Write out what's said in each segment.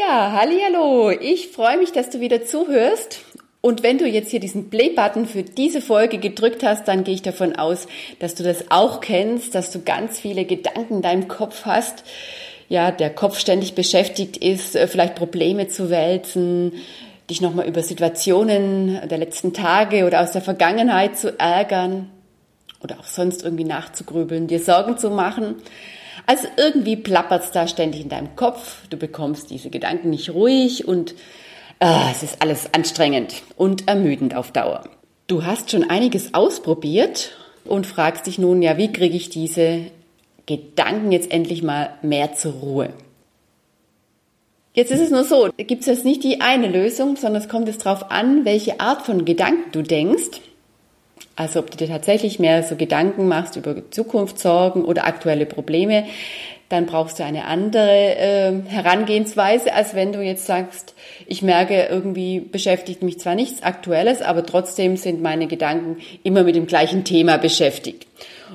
Ja, hallo. Ich freue mich, dass du wieder zuhörst. Und wenn du jetzt hier diesen Play-Button für diese Folge gedrückt hast, dann gehe ich davon aus, dass du das auch kennst, dass du ganz viele Gedanken in deinem Kopf hast. Ja, der Kopf ständig beschäftigt ist, äh, vielleicht Probleme zu wälzen, dich nochmal über Situationen der letzten Tage oder aus der Vergangenheit zu ärgern oder auch sonst irgendwie nachzugrübeln, dir Sorgen zu machen. Also irgendwie plappert es da ständig in deinem Kopf, du bekommst diese Gedanken nicht ruhig und äh, es ist alles anstrengend und ermüdend auf Dauer. Du hast schon einiges ausprobiert und fragst dich nun, ja, wie kriege ich diese Gedanken jetzt endlich mal mehr zur Ruhe? Jetzt ist es nur so, gibt es jetzt nicht die eine Lösung, sondern es kommt jetzt darauf an, welche Art von Gedanken du denkst also ob du dir tatsächlich mehr so Gedanken machst über Zukunftssorgen oder aktuelle Probleme, dann brauchst du eine andere äh, Herangehensweise, als wenn du jetzt sagst, ich merke, irgendwie beschäftigt mich zwar nichts Aktuelles, aber trotzdem sind meine Gedanken immer mit dem gleichen Thema beschäftigt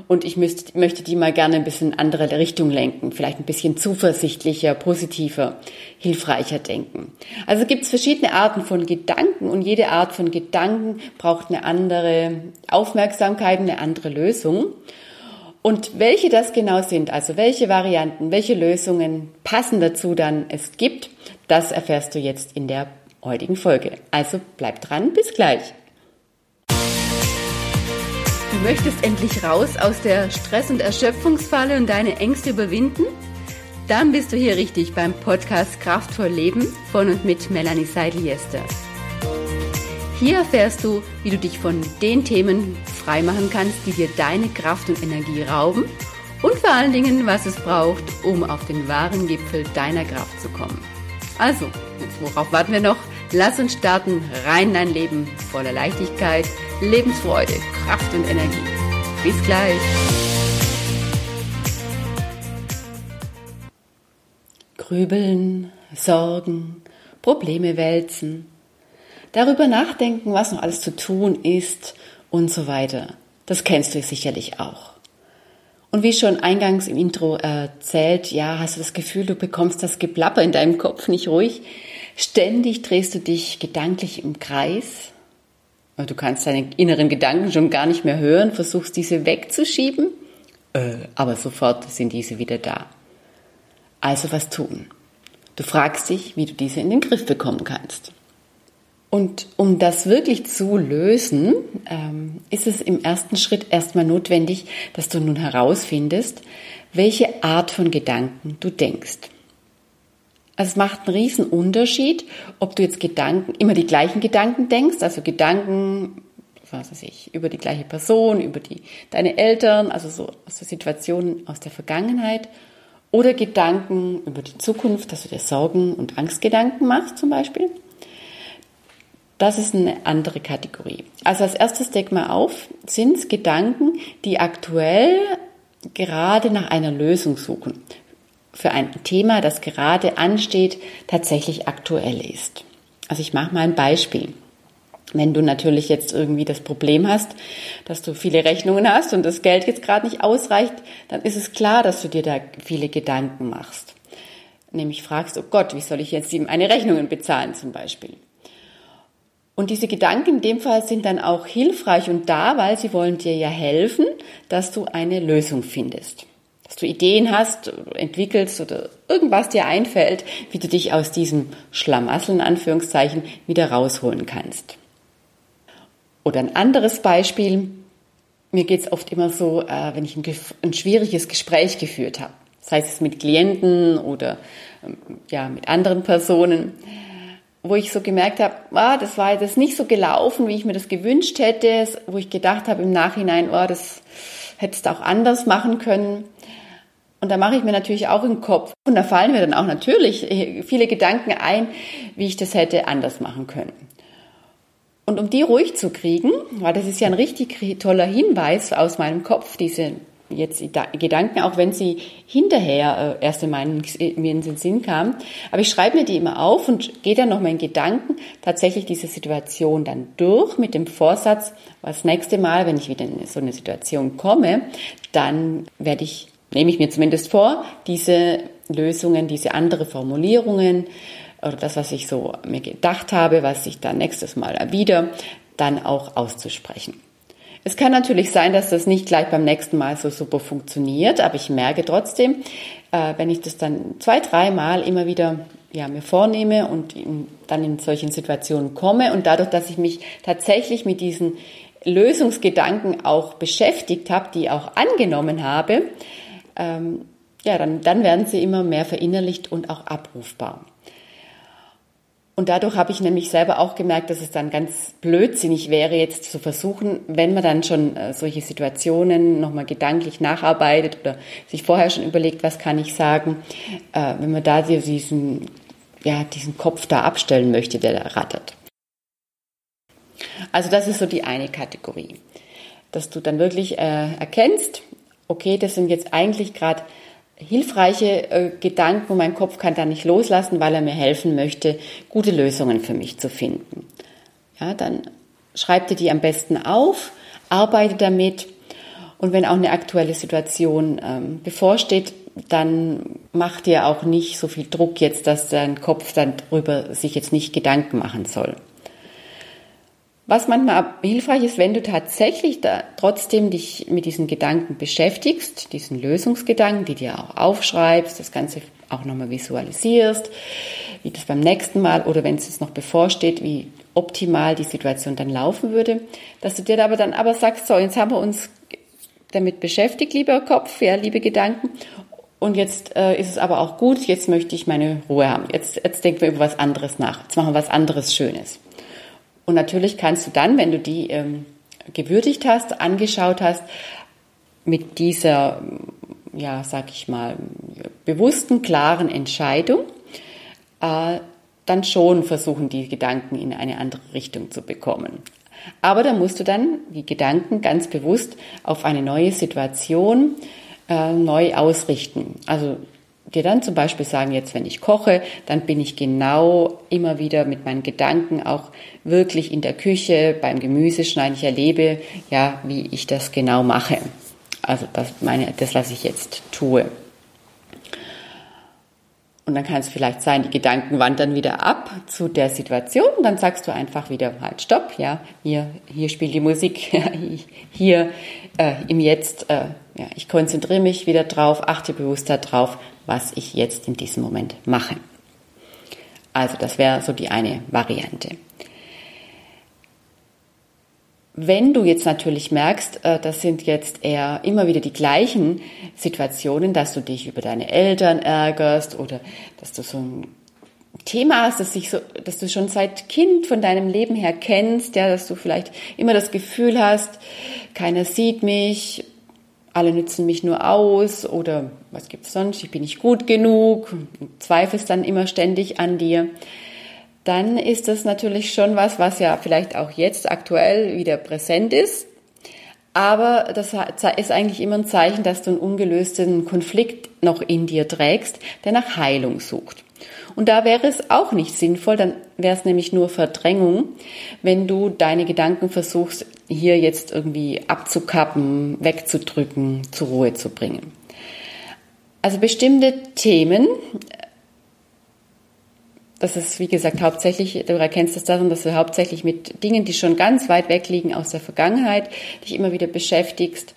und ich müsste, möchte die mal gerne ein bisschen andere Richtung lenken, vielleicht ein bisschen zuversichtlicher, positiver, hilfreicher denken. Also gibt es verschiedene Arten von Gedanken und jede Art von Gedanken braucht eine andere Aufmerksamkeit, eine andere Lösung. Und welche das genau sind, also welche Varianten, welche Lösungen passen dazu dann es gibt, das erfährst du jetzt in der heutigen Folge. Also bleib dran, bis gleich. Du möchtest endlich raus aus der Stress- und Erschöpfungsfalle und deine Ängste überwinden? Dann bist du hier richtig beim Podcast Kraftvoll Leben von und mit Melanie Seidel-Jester. Hier erfährst du, wie du dich von den Themen freimachen kannst, die dir deine Kraft und Energie rauben und vor allen Dingen, was es braucht, um auf den wahren Gipfel deiner Kraft zu kommen. Also, worauf warten wir noch? Lass uns starten, rein in dein Leben voller Leichtigkeit, Lebensfreude, Kraft und Energie. Bis gleich. Grübeln, Sorgen, Probleme wälzen, darüber nachdenken, was noch alles zu tun ist und so weiter. Das kennst du sicherlich auch. Und wie schon eingangs im Intro erzählt, ja, hast du das Gefühl, du bekommst das Geplapper in deinem Kopf nicht ruhig. Ständig drehst du dich gedanklich im Kreis. Du kannst deine inneren Gedanken schon gar nicht mehr hören, versuchst diese wegzuschieben, äh, aber sofort sind diese wieder da. Also was tun? Du fragst dich, wie du diese in den Griff bekommen kannst. Und um das wirklich zu lösen, ähm, ist es im ersten Schritt erstmal notwendig, dass du nun herausfindest, welche Art von Gedanken du denkst. Also es macht einen riesen Unterschied, ob du jetzt Gedanken, immer die gleichen Gedanken denkst, also Gedanken, was weiß ich, über die gleiche Person, über die, deine Eltern, also so aus der aus der Vergangenheit, oder Gedanken über die Zukunft, dass du dir Sorgen und Angstgedanken machst zum Beispiel. Das ist eine andere Kategorie. Also als erstes deck mal auf, sind es Gedanken, die aktuell gerade nach einer Lösung suchen für ein Thema, das gerade ansteht, tatsächlich aktuell ist. Also ich mache mal ein Beispiel. Wenn du natürlich jetzt irgendwie das Problem hast, dass du viele Rechnungen hast und das Geld jetzt gerade nicht ausreicht, dann ist es klar, dass du dir da viele Gedanken machst. Nämlich fragst, oh Gott, wie soll ich jetzt meine Rechnungen bezahlen zum Beispiel? Und diese Gedanken in dem Fall sind dann auch hilfreich und da, weil sie wollen dir ja helfen, dass du eine Lösung findest. Dass du Ideen hast, entwickelst oder irgendwas dir einfällt, wie du dich aus diesem Schlamassel in Anführungszeichen wieder rausholen kannst. Oder ein anderes Beispiel, mir geht's oft immer so, äh, wenn ich ein, ein schwieriges Gespräch geführt habe, sei es mit Klienten oder ähm, ja, mit anderen Personen, wo ich so gemerkt habe, ah, das war jetzt nicht so gelaufen, wie ich mir das gewünscht hätte, wo ich gedacht habe im Nachhinein, oh, das hättest du auch anders machen können. Und da mache ich mir natürlich auch im Kopf. Und da fallen mir dann auch natürlich viele Gedanken ein, wie ich das hätte anders machen können. Und um die ruhig zu kriegen, weil das ist ja ein richtig toller Hinweis aus meinem Kopf, diese jetzt Gedanken, auch wenn sie hinterher äh, erst in meinen, mir in den Sinn kamen. Aber ich schreibe mir die immer auf und gehe dann nochmal in Gedanken tatsächlich diese Situation dann durch mit dem Vorsatz, was nächste Mal, wenn ich wieder in so eine Situation komme, dann werde ich nehme ich mir zumindest vor, diese Lösungen, diese andere Formulierungen oder das, was ich so mir gedacht habe, was ich dann nächstes Mal erwidere, dann auch auszusprechen. Es kann natürlich sein, dass das nicht gleich beim nächsten Mal so super funktioniert, aber ich merke trotzdem, äh, wenn ich das dann zwei, dreimal immer wieder ja, mir vornehme und dann in solchen Situationen komme und dadurch, dass ich mich tatsächlich mit diesen Lösungsgedanken auch beschäftigt habe, die auch angenommen habe, ähm, ja, dann, dann werden sie immer mehr verinnerlicht und auch abrufbar. Und dadurch habe ich nämlich selber auch gemerkt, dass es dann ganz blödsinnig wäre, jetzt zu versuchen, wenn man dann schon äh, solche Situationen nochmal gedanklich nacharbeitet oder sich vorher schon überlegt, was kann ich sagen, äh, wenn man da diesen, ja, diesen Kopf da abstellen möchte, der da rattert. Also das ist so die eine Kategorie, dass du dann wirklich äh, erkennst, okay, das sind jetzt eigentlich gerade hilfreiche äh, Gedanken und mein Kopf kann da nicht loslassen, weil er mir helfen möchte, gute Lösungen für mich zu finden. Ja, dann schreib dir die am besten auf, arbeite damit und wenn auch eine aktuelle Situation ähm, bevorsteht, dann mach dir auch nicht so viel Druck jetzt, dass dein Kopf dann darüber sich jetzt nicht Gedanken machen soll. Was manchmal hilfreich ist, wenn du tatsächlich da trotzdem dich mit diesen Gedanken beschäftigst, diesen Lösungsgedanken, die dir auch aufschreibst, das Ganze auch nochmal visualisierst, wie das beim nächsten Mal oder wenn es jetzt noch bevorsteht, wie optimal die Situation dann laufen würde, dass du dir aber dann aber sagst, so, jetzt haben wir uns damit beschäftigt, lieber Kopf, ja, liebe Gedanken, und jetzt äh, ist es aber auch gut, jetzt möchte ich meine Ruhe haben. Jetzt, jetzt denken wir über was anderes nach. Jetzt machen wir was anderes Schönes. Und natürlich kannst du dann, wenn du die ähm, gewürdigt hast, angeschaut hast, mit dieser, ja, sag ich mal, bewussten, klaren Entscheidung, äh, dann schon versuchen, die Gedanken in eine andere Richtung zu bekommen. Aber da musst du dann die Gedanken ganz bewusst auf eine neue Situation äh, neu ausrichten. Also dir dann zum Beispiel sagen, jetzt wenn ich koche, dann bin ich genau immer wieder mit meinen Gedanken auch wirklich in der Küche beim Gemüseschneiden. Ich erlebe ja, wie ich das genau mache. Also das, meine, das, was ich jetzt tue. Und dann kann es vielleicht sein, die Gedanken wandern wieder ab zu der Situation. Dann sagst du einfach wieder halt Stopp, ja, hier, hier spielt die Musik, hier äh, im Jetzt, äh, ja, ich konzentriere mich wieder drauf, achte bewusst darauf, was ich jetzt in diesem Moment mache. Also das wäre so die eine Variante. Wenn du jetzt natürlich merkst, äh, das sind jetzt eher immer wieder die gleichen Situationen, dass du dich über deine Eltern ärgerst oder dass du so ein Thema hast, das sich so, dass du schon seit Kind von deinem Leben her kennst, ja, dass du vielleicht immer das Gefühl hast, keiner sieht mich, alle nützen mich nur aus oder was gibt's sonst, ich bin nicht gut genug, zweifelst dann immer ständig an dir dann ist das natürlich schon was, was ja vielleicht auch jetzt aktuell wieder präsent ist. Aber das ist eigentlich immer ein Zeichen, dass du einen ungelösten Konflikt noch in dir trägst, der nach Heilung sucht. Und da wäre es auch nicht sinnvoll, dann wäre es nämlich nur Verdrängung, wenn du deine Gedanken versuchst, hier jetzt irgendwie abzukappen, wegzudrücken, zur Ruhe zu bringen. Also bestimmte Themen das ist, wie gesagt, hauptsächlich, du erkennst es daran, dass du hauptsächlich mit Dingen, die schon ganz weit weg liegen aus der Vergangenheit, dich immer wieder beschäftigst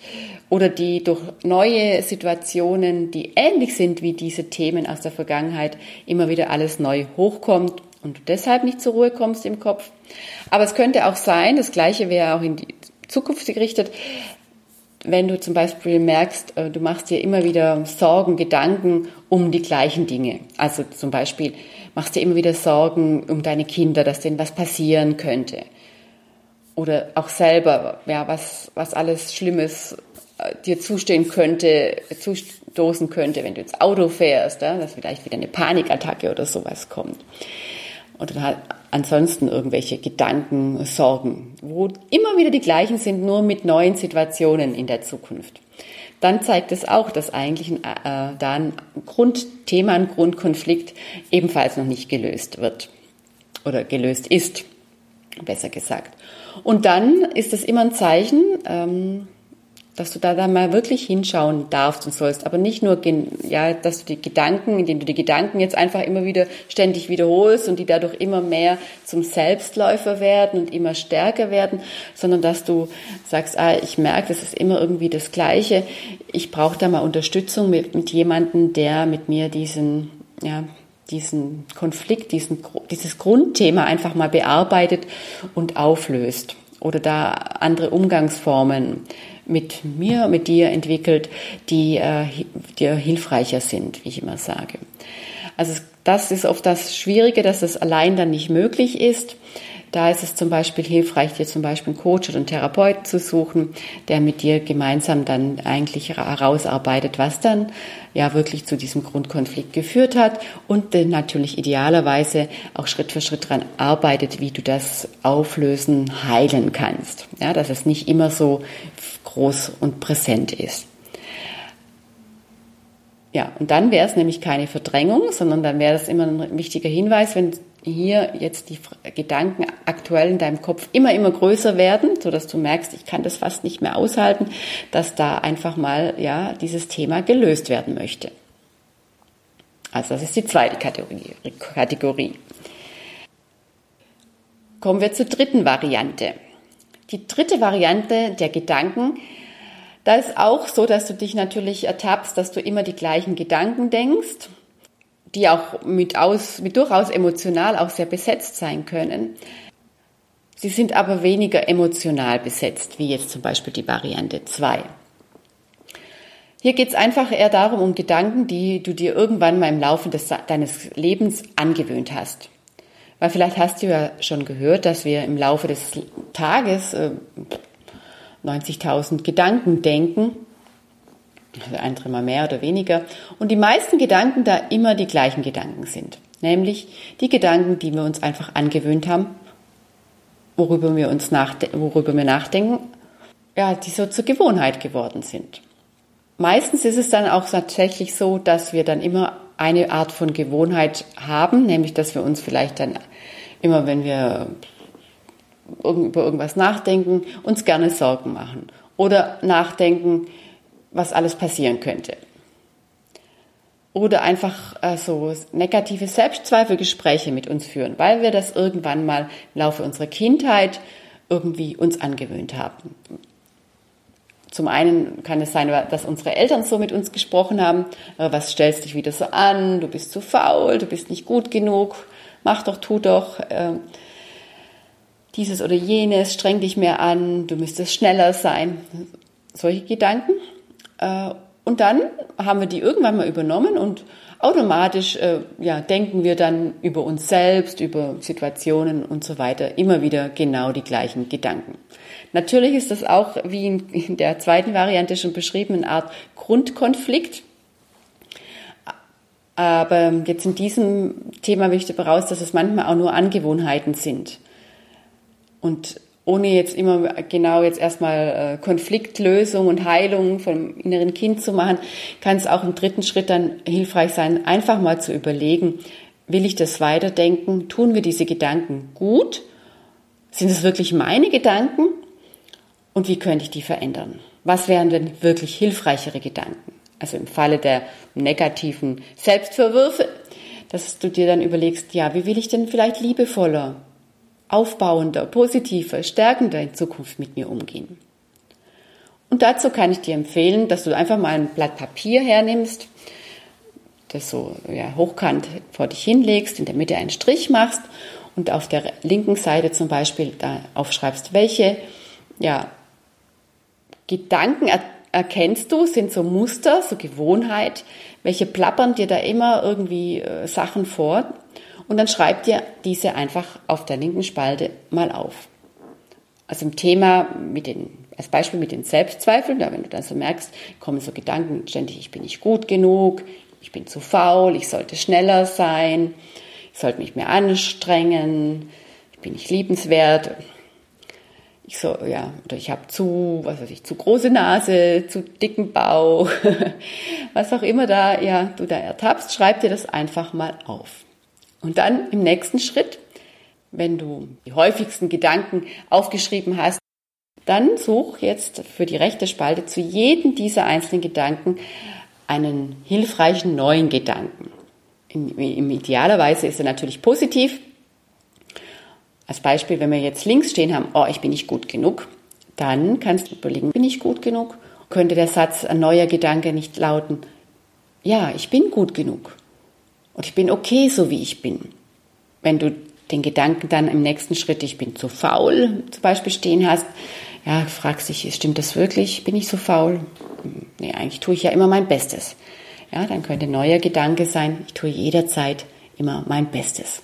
oder die durch neue Situationen, die ähnlich sind wie diese Themen aus der Vergangenheit, immer wieder alles neu hochkommt und du deshalb nicht zur Ruhe kommst im Kopf. Aber es könnte auch sein, das Gleiche wäre auch in die Zukunft gerichtet, wenn du zum Beispiel merkst, äh, du machst dir immer wieder Sorgen, Gedanken um die gleichen Dinge. Also zum Beispiel machst dir immer wieder Sorgen um deine Kinder, dass denen was passieren könnte. Oder auch selber, ja, was, was alles Schlimmes äh, dir zustehen könnte, zustoßen könnte, wenn du ins Auto fährst, ja, dass vielleicht wieder eine Panikattacke oder sowas kommt. Oder halt ansonsten irgendwelche Gedanken, Sorgen, wo immer wieder die gleichen sind, nur mit neuen Situationen in der Zukunft. Dann zeigt es auch, dass eigentlich ein, äh, da ein Grundthema, ein Grundkonflikt ebenfalls noch nicht gelöst wird oder gelöst ist, besser gesagt. Und dann ist es immer ein Zeichen, ähm, dass du da dann mal wirklich hinschauen darfst und sollst, aber nicht nur, ja, dass du die Gedanken, indem du die Gedanken jetzt einfach immer wieder ständig wiederholst und die dadurch immer mehr zum Selbstläufer werden und immer stärker werden, sondern dass du sagst, ah, ich merke, das ist immer irgendwie das Gleiche. Ich brauche da mal Unterstützung mit, mit jemandem, der mit mir diesen, ja, diesen Konflikt, diesen, dieses Grundthema einfach mal bearbeitet und auflöst oder da andere Umgangsformen mit mir, mit dir entwickelt, die äh, dir hilfreicher sind, wie ich immer sage. Also das ist oft das Schwierige, dass es allein dann nicht möglich ist. Da ist es zum Beispiel hilfreich, dir zum Beispiel einen Coach oder einen Therapeuten zu suchen, der mit dir gemeinsam dann eigentlich herausarbeitet, was dann ja wirklich zu diesem Grundkonflikt geführt hat und natürlich idealerweise auch Schritt für Schritt daran arbeitet, wie du das auflösen, heilen kannst. Ja, dass es nicht immer so groß und präsent ist. Ja, und dann wäre es nämlich keine Verdrängung, sondern dann wäre das immer ein wichtiger Hinweis, wenn hier jetzt die Gedanken aktuell in deinem Kopf immer, immer größer werden, so dass du merkst, ich kann das fast nicht mehr aushalten, dass da einfach mal, ja, dieses Thema gelöst werden möchte. Also das ist die zweite Kategorie. Kategorie. Kommen wir zur dritten Variante. Die dritte Variante der Gedanken, da ist auch so, dass du dich natürlich ertappst, dass du immer die gleichen Gedanken denkst die auch mit, aus, mit durchaus emotional auch sehr besetzt sein können. Sie sind aber weniger emotional besetzt, wie jetzt zum Beispiel die Variante 2. Hier geht es einfach eher darum, um Gedanken, die du dir irgendwann mal im Laufe des, deines Lebens angewöhnt hast. Weil vielleicht hast du ja schon gehört, dass wir im Laufe des Tages äh, 90.000 Gedanken denken also ein Drittel mehr oder weniger, und die meisten Gedanken da immer die gleichen Gedanken sind, nämlich die Gedanken, die wir uns einfach angewöhnt haben, worüber wir uns worüber wir nachdenken, ja, die so zur Gewohnheit geworden sind. Meistens ist es dann auch tatsächlich so, dass wir dann immer eine Art von Gewohnheit haben, nämlich dass wir uns vielleicht dann immer, wenn wir über irgendwas nachdenken, uns gerne Sorgen machen oder nachdenken, was alles passieren könnte. Oder einfach äh, so negative Selbstzweifelgespräche mit uns führen, weil wir das irgendwann mal im Laufe unserer Kindheit irgendwie uns angewöhnt haben. Zum einen kann es sein, dass unsere Eltern so mit uns gesprochen haben, äh, was stellst dich wieder so an, du bist zu faul, du bist nicht gut genug, mach doch, tu doch, äh, dieses oder jenes, streng dich mehr an, du müsstest schneller sein. Solche Gedanken. Äh, und dann haben wir die irgendwann mal übernommen und automatisch äh, ja, denken wir dann über uns selbst, über Situationen und so weiter immer wieder genau die gleichen Gedanken. Natürlich ist das auch, wie in der zweiten Variante schon beschrieben, eine Art Grundkonflikt. Aber jetzt in diesem Thema möchte ich voraus, dass es manchmal auch nur Angewohnheiten sind. Und ohne jetzt immer genau jetzt erstmal äh, Konfliktlösung und Heilung vom inneren Kind zu machen, kann es auch im dritten Schritt dann hilfreich sein, einfach mal zu überlegen, will ich das weiterdenken? Tun wir diese Gedanken gut? Sind es wirklich meine Gedanken? Und wie könnte ich die verändern? Was wären denn wirklich hilfreichere Gedanken? Also im Falle der negativen Selbstverwürfe, dass du dir dann überlegst, ja, wie will ich denn vielleicht liebevoller, aufbauender, positiver, stärkender in Zukunft mit mir umgehen. Und dazu kann ich dir empfehlen, dass du einfach mal ein Blatt Papier hernimmst, das so ja, hochkant vor dich hinlegst, in der Mitte einen Strich machst und auf der linken Seite zum Beispiel da aufschreibst, welche ja, Gedanken er erkennst du, sind so Muster, so Gewohnheit, welche plappern dir da immer irgendwie äh, Sachen vor und dann schreib dir diese einfach auf der linken Spalte mal auf. Also im Thema mit den, als Beispiel mit den Selbstzweifeln, ja, wenn du dann so merkst, kommen so Gedanken ständig, ich bin nicht gut genug, ich bin zu faul, ich sollte schneller sein, ich sollte mich mehr anstrengen, ich bin nicht liebenswert, ich so, ja, oder ich habe zu, was weiß ich, zu große Nase, zu dicken Bauch, was auch immer da, ja, du da ertappst, schreib dir das einfach mal auf. Und dann im nächsten Schritt, wenn du die häufigsten Gedanken aufgeschrieben hast, dann such jetzt für die rechte Spalte zu jedem dieser einzelnen Gedanken einen hilfreichen neuen Gedanken. In, in idealerweise ist er natürlich positiv. Als Beispiel, wenn wir jetzt links stehen haben, oh, ich bin nicht gut genug, dann kannst du überlegen, bin ich gut genug? Könnte der Satz, ein neuer Gedanke nicht lauten, ja, ich bin gut genug. Und ich bin okay, so wie ich bin. Wenn du den Gedanken dann im nächsten Schritt, ich bin zu faul, zum Beispiel stehen hast, ja, fragst dich, stimmt das wirklich? Bin ich so faul? Nee, eigentlich tue ich ja immer mein Bestes. Ja, dann könnte ein neuer Gedanke sein, ich tue jederzeit immer mein Bestes.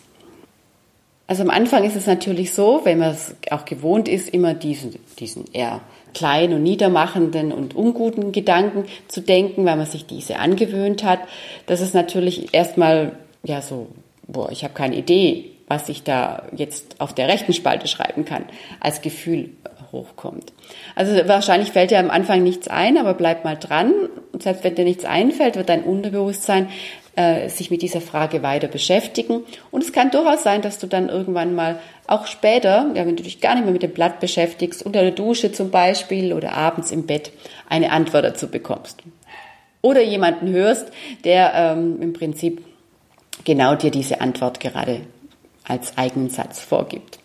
Also am Anfang ist es natürlich so, wenn man es auch gewohnt ist, immer diesen, diesen eher kleinen und niedermachenden und unguten Gedanken zu denken, weil man sich diese angewöhnt hat, dass es natürlich erstmal ja so, boah, ich habe keine Idee, was ich da jetzt auf der rechten Spalte schreiben kann, als Gefühl hochkommt. Also wahrscheinlich fällt dir am Anfang nichts ein, aber bleib mal dran. Und selbst wenn dir nichts einfällt, wird dein Unterbewusstsein äh, sich mit dieser Frage weiter beschäftigen. Und es kann durchaus sein, dass du dann irgendwann mal auch später, ja, wenn du dich gar nicht mehr mit dem Blatt beschäftigst, unter der Dusche zum Beispiel oder abends im Bett eine Antwort dazu bekommst. Oder jemanden hörst, der ähm, im Prinzip genau dir diese Antwort gerade als eigenen Satz vorgibt.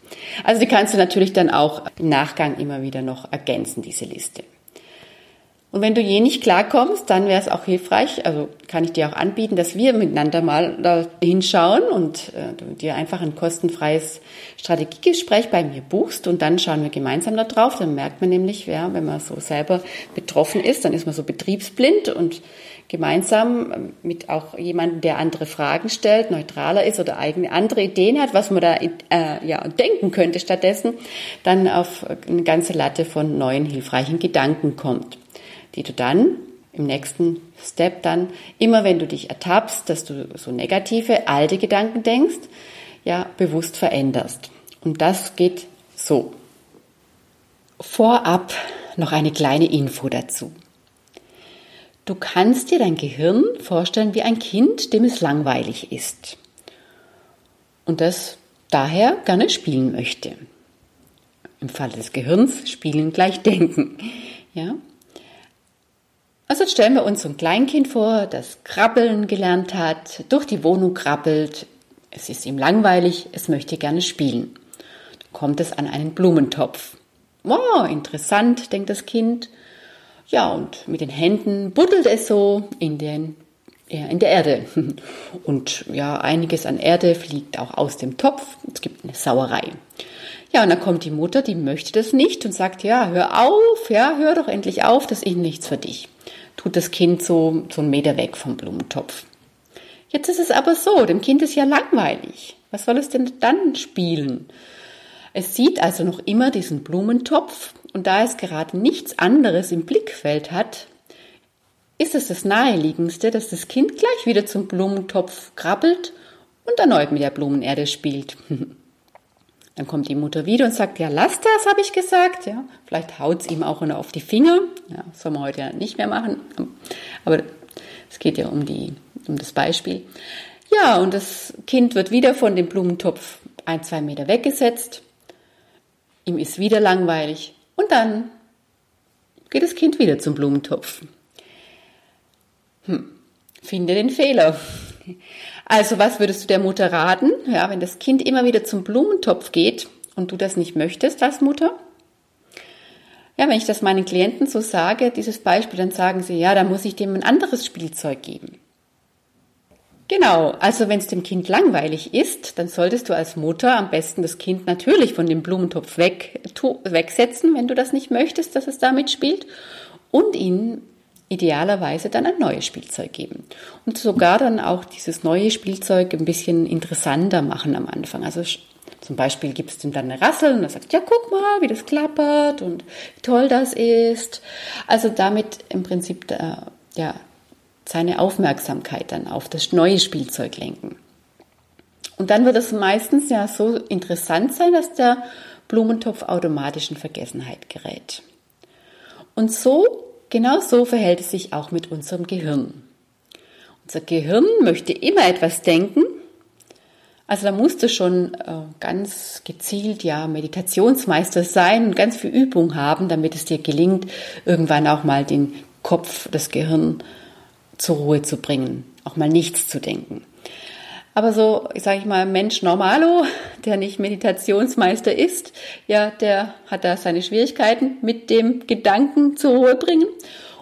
Also die kannst du natürlich dann auch im Nachgang immer wieder noch ergänzen, diese Liste. Und wenn du je nicht klarkommst, dann wäre es auch hilfreich, also kann ich dir auch anbieten, dass wir miteinander mal da hinschauen und äh, du dir einfach ein kostenfreies Strategiegespräch bei mir buchst und dann schauen wir gemeinsam da drauf. Dann merkt man nämlich, ja, wenn man so selber betroffen ist, dann ist man so betriebsblind und gemeinsam mit auch jemandem, der andere Fragen stellt, neutraler ist oder eigene andere Ideen hat, was man da äh, ja denken könnte stattdessen, dann auf eine ganze Latte von neuen hilfreichen Gedanken kommt die du dann im nächsten Step dann, immer wenn du dich ertappst, dass du so negative, alte Gedanken denkst, ja, bewusst veränderst. Und das geht so. Vorab noch eine kleine Info dazu. Du kannst dir dein Gehirn vorstellen wie ein Kind, dem es langweilig ist. Und das daher gerne spielen möchte. Im Fall des Gehirns spielen gleich denken. Ja? Also stellen wir uns so ein Kleinkind vor, das Krabbeln gelernt hat, durch die Wohnung krabbelt, es ist ihm langweilig, es möchte gerne spielen. Kommt es an einen Blumentopf. Wow, interessant, denkt das Kind. Ja, und mit den Händen buddelt es so in, den, ja, in der Erde. Und ja, einiges an Erde fliegt auch aus dem Topf. Es gibt eine Sauerei. Ja, und dann kommt die Mutter, die möchte das nicht und sagt, ja, hör auf, ja, hör doch endlich auf, das ist nichts für dich tut das Kind so, so einen Meter weg vom Blumentopf. Jetzt ist es aber so, dem Kind ist ja langweilig. Was soll es denn dann spielen? Es sieht also noch immer diesen Blumentopf und da es gerade nichts anderes im Blickfeld hat, ist es das Naheliegendste, dass das Kind gleich wieder zum Blumentopf krabbelt und erneut mit der Blumenerde spielt. Dann kommt die Mutter wieder und sagt, ja, lass das, habe ich gesagt. Ja, vielleicht haut es ihm auch noch auf die Finger. Ja, soll man heute ja nicht mehr machen. Aber es geht ja um, die, um das Beispiel. Ja, und das Kind wird wieder von dem Blumentopf ein, zwei Meter weggesetzt. Ihm ist wieder langweilig. Und dann geht das Kind wieder zum Blumentopf. Hm, finde den Fehler. Also was würdest du der Mutter raten, ja, wenn das Kind immer wieder zum Blumentopf geht und du das nicht möchtest als Mutter? Ja, wenn ich das meinen Klienten so sage, dieses Beispiel, dann sagen sie, ja, da muss ich dem ein anderes Spielzeug geben. Genau, also wenn es dem Kind langweilig ist, dann solltest du als Mutter am besten das Kind natürlich von dem Blumentopf weg, wegsetzen, wenn du das nicht möchtest, dass es damit spielt, und ihn idealerweise dann ein neues Spielzeug geben. Und sogar dann auch dieses neue Spielzeug ein bisschen interessanter machen am Anfang. Also zum Beispiel gibt es ihm dann eine Rassel und er sagt, ja, guck mal, wie das klappert und wie toll das ist. Also damit im Prinzip der, ja, seine Aufmerksamkeit dann auf das neue Spielzeug lenken. Und dann wird es meistens ja so interessant sein, dass der Blumentopf automatisch in Vergessenheit gerät. Und so Genau so verhält es sich auch mit unserem Gehirn. Unser Gehirn möchte immer etwas denken, Also da musst du schon äh, ganz gezielt ja Meditationsmeister sein und ganz viel Übung haben, damit es dir gelingt, irgendwann auch mal den Kopf, das Gehirn zur Ruhe zu bringen, auch mal nichts zu denken. Aber so, sage ich mal, Mensch Normalo, der nicht Meditationsmeister ist, ja, der hat da seine Schwierigkeiten mit dem Gedanken zur Ruhe bringen.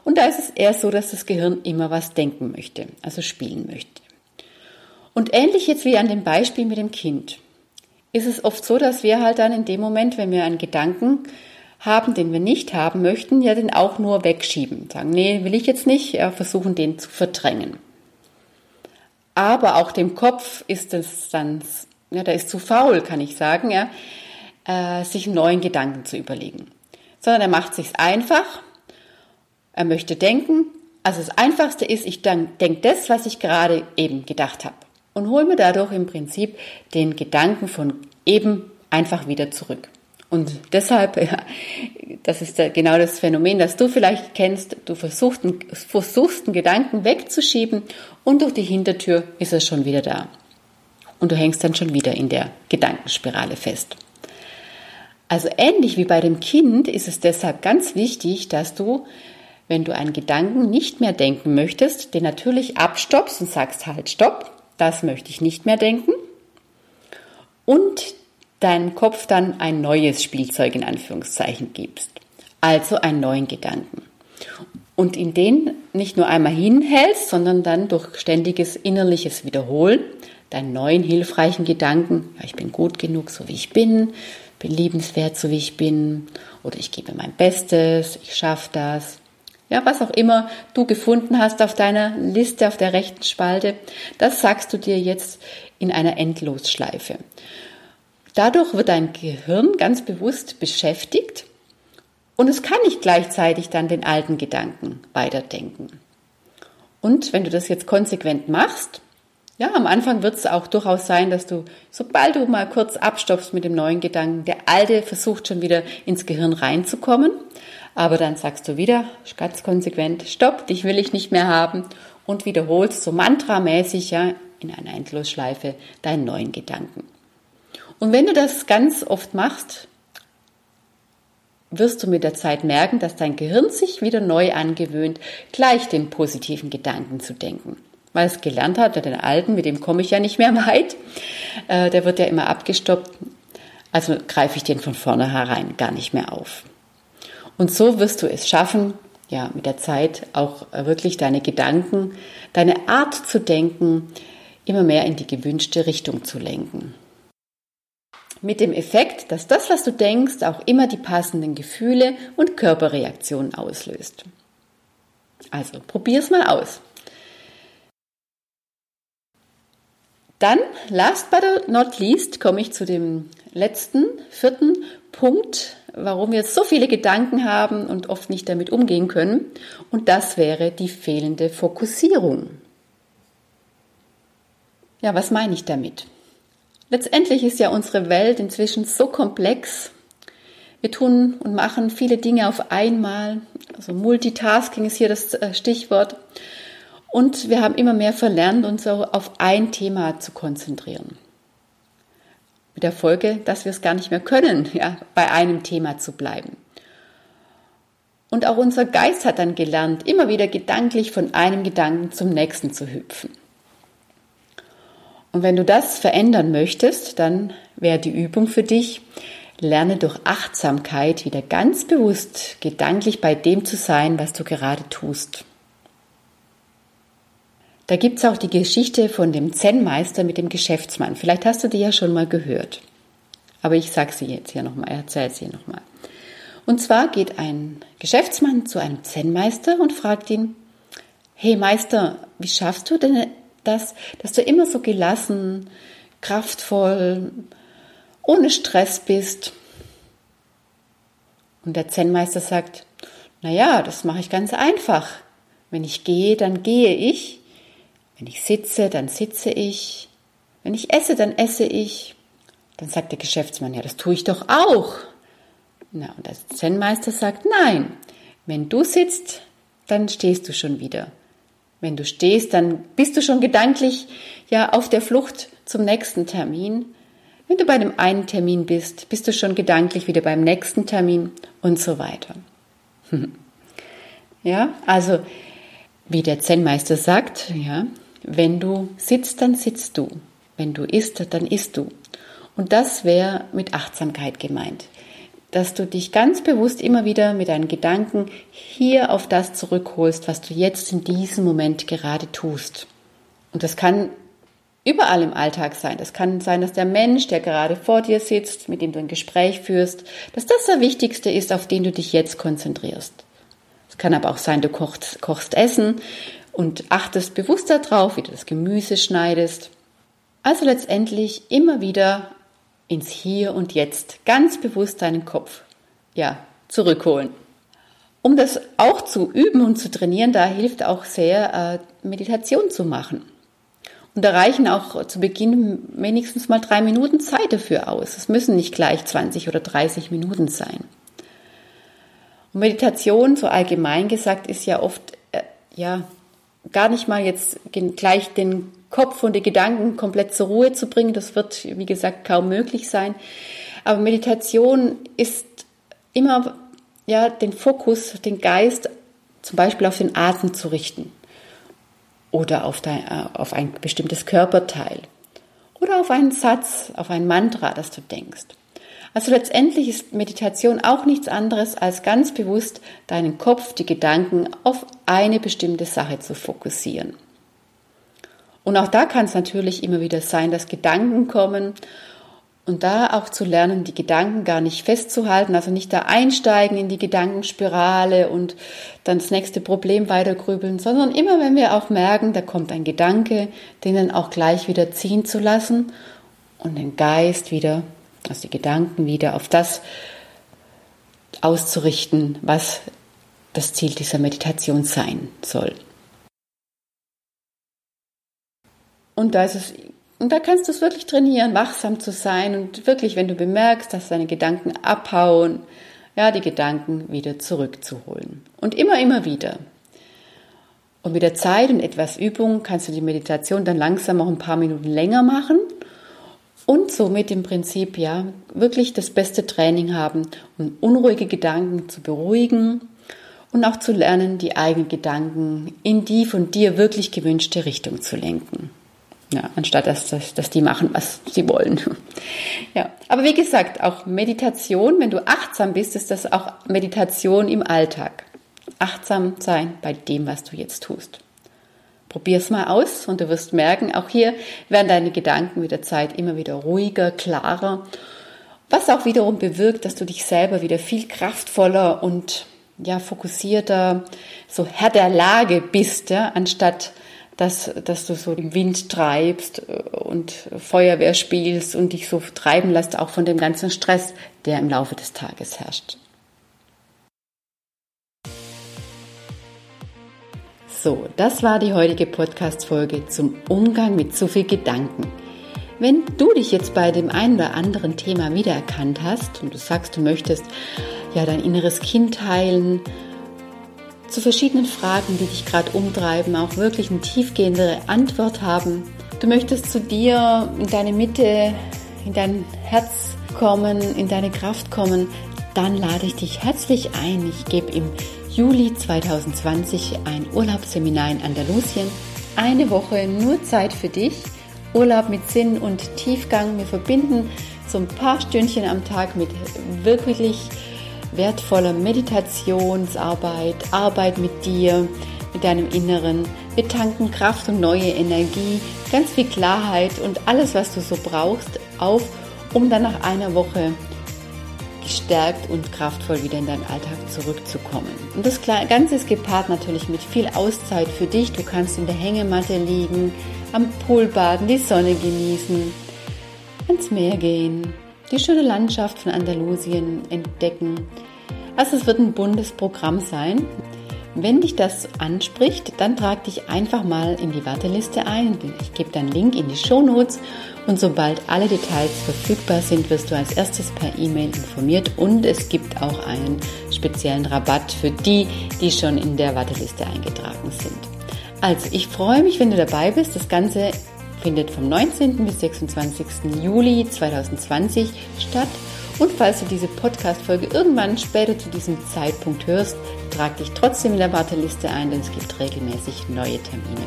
Und da ist es eher so, dass das Gehirn immer was denken möchte, also spielen möchte. Und ähnlich jetzt wie an dem Beispiel mit dem Kind, ist es oft so, dass wir halt dann in dem Moment, wenn wir einen Gedanken haben, den wir nicht haben möchten, ja den auch nur wegschieben. Sagen, nee, will ich jetzt nicht, ja, versuchen den zu verdrängen. Aber auch dem Kopf ist es dann, ja, der ist zu faul, kann ich sagen, ja, äh, sich neuen Gedanken zu überlegen. Sondern er macht sich's einfach, er möchte denken. Also das Einfachste ist, ich denke das, was ich gerade eben gedacht habe und hole mir dadurch im Prinzip den Gedanken von eben einfach wieder zurück. Und deshalb, ja, das ist genau das Phänomen, das du vielleicht kennst, du versuchst, versuchst einen Gedanken wegzuschieben und durch die Hintertür ist er schon wieder da. Und du hängst dann schon wieder in der Gedankenspirale fest. Also ähnlich wie bei dem Kind ist es deshalb ganz wichtig, dass du, wenn du einen Gedanken nicht mehr denken möchtest, den natürlich abstoppst und sagst halt Stopp das möchte ich nicht mehr denken. Und deinem Kopf dann ein neues Spielzeug in Anführungszeichen gibst. Also einen neuen Gedanken. Und in den nicht nur einmal hinhältst, sondern dann durch ständiges innerliches Wiederholen deinen neuen hilfreichen Gedanken, ja, ich bin gut genug, so wie ich bin, bin liebenswert, so wie ich bin, oder ich gebe mein Bestes, ich schaffe das, ja, was auch immer du gefunden hast auf deiner Liste auf der rechten Spalte, das sagst du dir jetzt in einer Endlosschleife. Dadurch wird dein Gehirn ganz bewusst beschäftigt und es kann nicht gleichzeitig dann den alten Gedanken weiterdenken. Und wenn du das jetzt konsequent machst, ja, am Anfang wird es auch durchaus sein, dass du, sobald du mal kurz abstoppst mit dem neuen Gedanken, der alte versucht schon wieder ins Gehirn reinzukommen. Aber dann sagst du wieder ganz konsequent, stopp, dich will ich nicht mehr haben und wiederholst so mantramäßig ja in einer Endlosschleife deinen neuen Gedanken. Und wenn du das ganz oft machst, wirst du mit der Zeit merken, dass dein Gehirn sich wieder neu angewöhnt, gleich den positiven Gedanken zu denken. Weil es gelernt hat, den alten, mit dem komme ich ja nicht mehr weit, äh, der wird ja immer abgestoppt, also greife ich den von vornherein gar nicht mehr auf. Und so wirst du es schaffen, ja, mit der Zeit auch wirklich deine Gedanken, deine Art zu denken, immer mehr in die gewünschte Richtung zu lenken. Mit dem Effekt, dass das, was du denkst, auch immer die passenden Gefühle und Körperreaktionen auslöst. Also, probier's mal aus. Dann, last but not least, komme ich zu dem letzten, vierten Punkt, warum wir so viele Gedanken haben und oft nicht damit umgehen können. Und das wäre die fehlende Fokussierung. Ja, was meine ich damit? Letztendlich ist ja unsere Welt inzwischen so komplex. Wir tun und machen viele Dinge auf einmal. Also Multitasking ist hier das äh, Stichwort. Und wir haben immer mehr verlernt, uns auf ein Thema zu konzentrieren. Mit der Folge, dass wir es gar nicht mehr können, ja, bei einem Thema zu bleiben. Und auch unser Geist hat dann gelernt, immer wieder gedanklich von einem Gedanken zum nächsten zu hüpfen. Und wenn du das verändern möchtest, dann wäre die Übung für dich, lerne durch Achtsamkeit wieder ganz bewusst gedanklich bei dem zu sein, was du gerade tust. Da gibt's auch die Geschichte von dem Zen-Meister mit dem Geschäftsmann. Vielleicht hast du die ja schon mal gehört. Aber ich sage sie jetzt hier nochmal, erzähle sie nochmal. Und zwar geht ein Geschäftsmann zu einem Zen-Meister und fragt ihn, hey Meister, wie schaffst du denn das, dass du immer so gelassen, kraftvoll, ohne Stress bist? Und der Zen-Meister sagt, na ja, das mache ich ganz einfach. Wenn ich gehe, dann gehe ich. Wenn ich sitze, dann sitze ich. Wenn ich esse, dann esse ich. Dann sagt der Geschäftsmann, ja, das tue ich doch auch. Na, und der Zen-Meister sagt, nein, wenn du sitzt, dann stehst du schon wieder. Wenn du stehst, dann bist du schon gedanklich ja auf der Flucht zum nächsten Termin. Wenn du bei dem einen Termin bist, bist du schon gedanklich wieder beim nächsten Termin und so weiter. Ja, also wie der Zen-Meister sagt, ja, wenn du sitzt, dann sitzt du. Wenn du isst, dann isst du. Und das wäre mit Achtsamkeit gemeint. Dass du dich ganz bewusst immer wieder mit deinen Gedanken hier auf das zurückholst, was du jetzt in diesem Moment gerade tust. Und das kann überall im Alltag sein. Das kann sein, dass der Mensch, der gerade vor dir sitzt, mit dem du ein Gespräch führst, dass das der Wichtigste ist, auf den du dich jetzt konzentrierst. Es kann aber auch sein, du kochst, kochst Essen und achtest bewusst darauf, wie du das Gemüse schneidest. Also letztendlich immer wieder ins Hier und Jetzt, ganz bewusst deinen Kopf, ja, zurückholen. Um das auch zu üben und zu trainieren, da hilft auch sehr, äh, Meditation zu machen. Und da reichen auch zu Beginn wenigstens mal drei Minuten Zeit dafür aus. Es müssen nicht gleich 20 oder 30 Minuten sein. Und Meditation, so allgemein gesagt, ist ja oft, äh, ja, gar nicht mal jetzt gleich den Kopf und die Gedanken komplett zur Ruhe zu bringen. Das wird, wie gesagt, kaum möglich sein. Aber Meditation ist immer, ja, den Fokus, den Geist zum Beispiel auf den Atem zu richten oder auf, dein, äh, auf ein bestimmtes Körperteil oder auf einen Satz, auf ein Mantra, das du denkst. Also letztendlich ist Meditation auch nichts anderes als ganz bewusst deinen Kopf, die Gedanken auf eine bestimmte Sache zu fokussieren. Und auch da kann es natürlich immer wieder sein, dass Gedanken kommen und da auch zu lernen, die Gedanken gar nicht festzuhalten, also nicht da einsteigen in die Gedankenspirale und dann das nächste Problem weitergrübeln, sondern immer wenn wir auch merken, da kommt ein Gedanke, den dann auch gleich wieder ziehen zu lassen und den Geist wieder, also die Gedanken wieder auf das auszurichten, was das Ziel dieser Meditation sein soll. Und da ist es und da kannst du es wirklich trainieren, wachsam zu sein und wirklich, wenn du bemerkst, dass deine Gedanken abhauen, ja, die Gedanken wieder zurückzuholen. Und immer, immer wieder. Und mit der Zeit und etwas Übung kannst du die Meditation dann langsam auch ein paar Minuten länger machen und somit im Prinzip ja wirklich das beste Training haben, um unruhige Gedanken zu beruhigen und auch zu lernen, die eigenen Gedanken in die von dir wirklich gewünschte Richtung zu lenken. Ja, anstatt dass, dass, dass die machen, was sie wollen. Ja, aber wie gesagt, auch Meditation, wenn du achtsam bist, ist das auch Meditation im Alltag. Achtsam sein bei dem, was du jetzt tust. Probier es mal aus und du wirst merken, auch hier werden deine Gedanken mit der Zeit immer wieder ruhiger, klarer, was auch wiederum bewirkt, dass du dich selber wieder viel kraftvoller und ja, fokussierter, so Herr der Lage bist, ja, anstatt dass, dass du so im Wind treibst äh, und Feuerwehr spielst und dich so treiben lässt, auch von dem ganzen Stress, der im Laufe des Tages herrscht. So, das war die heutige Podcast-Folge zum Umgang mit zu viel Gedanken. Wenn du dich jetzt bei dem einen oder anderen Thema wiedererkannt hast und du sagst, du möchtest ja dein inneres Kind heilen, zu verschiedenen Fragen, die dich gerade umtreiben, auch wirklich eine tiefgehendere Antwort haben. Du möchtest zu dir in deine Mitte, in dein Herz kommen, in deine Kraft kommen, dann lade ich dich herzlich ein. Ich gebe im Juli 2020 ein Urlaubsseminar in Andalusien. Eine Woche nur Zeit für dich. Urlaub mit Sinn und Tiefgang. Wir verbinden so ein paar Stündchen am Tag mit wirklich wertvoller Meditationsarbeit, Arbeit mit dir, mit deinem Inneren. Wir tanken Kraft und neue Energie, ganz viel Klarheit und alles, was du so brauchst, auf, um dann nach einer Woche gestärkt und kraftvoll wieder in deinen Alltag zurückzukommen. Und das Ganze ist gepaart natürlich mit viel Auszeit für dich. Du kannst in der Hängematte liegen, am Pool baden, die Sonne genießen, ans Meer gehen, die schöne Landschaft von Andalusien entdecken. Also es wird ein buntes Programm sein. Wenn dich das anspricht, dann trag dich einfach mal in die Warteliste ein. Ich gebe deinen Link in die Show Notes und sobald alle Details verfügbar sind, wirst du als erstes per E-Mail informiert und es gibt auch einen speziellen Rabatt für die, die schon in der Warteliste eingetragen sind. Also ich freue mich, wenn du dabei bist. Das Ganze findet vom 19. bis 26. Juli 2020 statt. Und falls du diese Podcast-Folge irgendwann später zu diesem Zeitpunkt hörst, trag dich trotzdem in der Warteliste ein, denn es gibt regelmäßig neue Termine.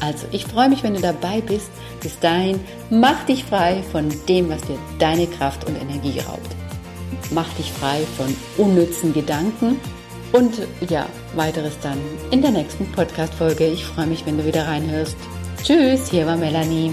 Also, ich freue mich, wenn du dabei bist. Bis dahin, mach dich frei von dem, was dir deine Kraft und Energie raubt. Mach dich frei von unnützen Gedanken und ja, weiteres dann in der nächsten Podcast-Folge. Ich freue mich, wenn du wieder reinhörst. Tschüss, hier war Melanie.